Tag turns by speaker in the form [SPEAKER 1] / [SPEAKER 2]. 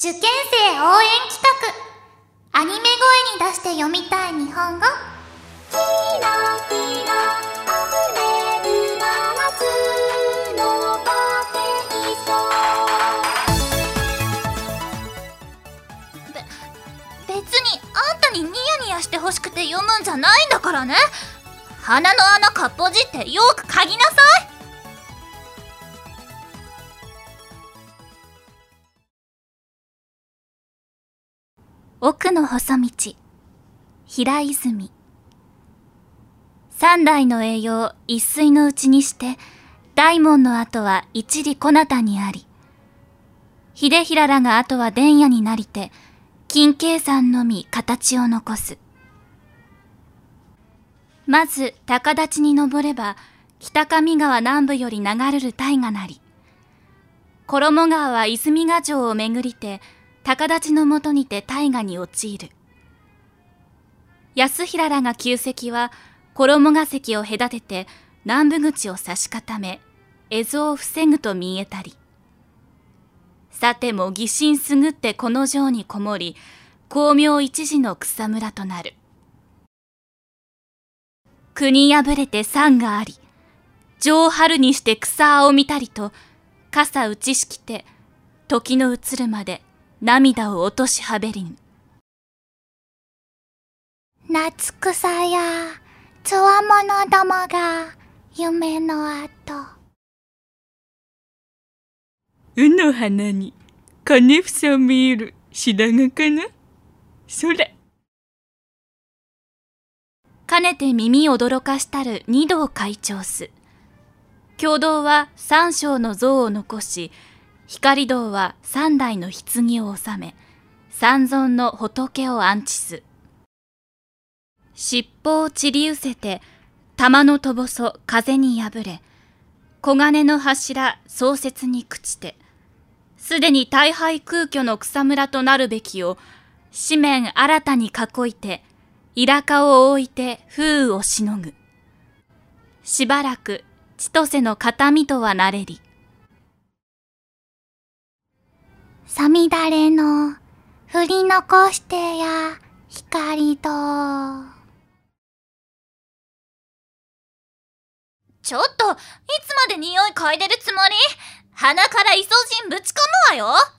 [SPEAKER 1] 受験生応援企画。アニメ声に出して読みたい日本語。キラキラ溢れる七つのパテイソべ別にあんたにニヤニヤしてほしくて読むんじゃないんだからね鼻の穴かっぽじってよく嗅ぎなさい奥の細道。平泉。三代の栄養一水のうちにして大門の後は一里小名にあり秀平らが後は伝也になりて金慶山のみ形を残す。まず高立ちに登れば北上川南部より流れる大河なり。衣川は泉ヶ城を巡りて高立のもとにて大河に陥る。安平らが旧跡は衣ヶ関を隔てて南部口を差し固め、絵図を防ぐと見えたり。さても疑心すぐってこの城にこもり、巧妙一時の草むらとなる。国破れて山があり、上春にして草を見たりと、傘打ちしきて、時の移るまで涙を落としはべりん。夏草やつわものどもが夢の後。
[SPEAKER 2] うの花に？金房見える白髪かな？それ。
[SPEAKER 1] かねて耳驚かしたる二道会長す。共同は三章の像を残し、光堂は三代の棺を収め、三尊の仏を安置す。尻尾を散り失せて、玉のとぼそ風に破れ、黄金の柱創設に朽ちて、すでに大敗空虚の草むらとなるべきを、紙面新たに囲いて、イラカを置いて風雨をしのぐ。しばらく千歳の形見とはなれり。さみだれの振り残してや光と。ちょっと、いつまで匂い嗅いでるつもり？鼻からイソジンぶち込むわよ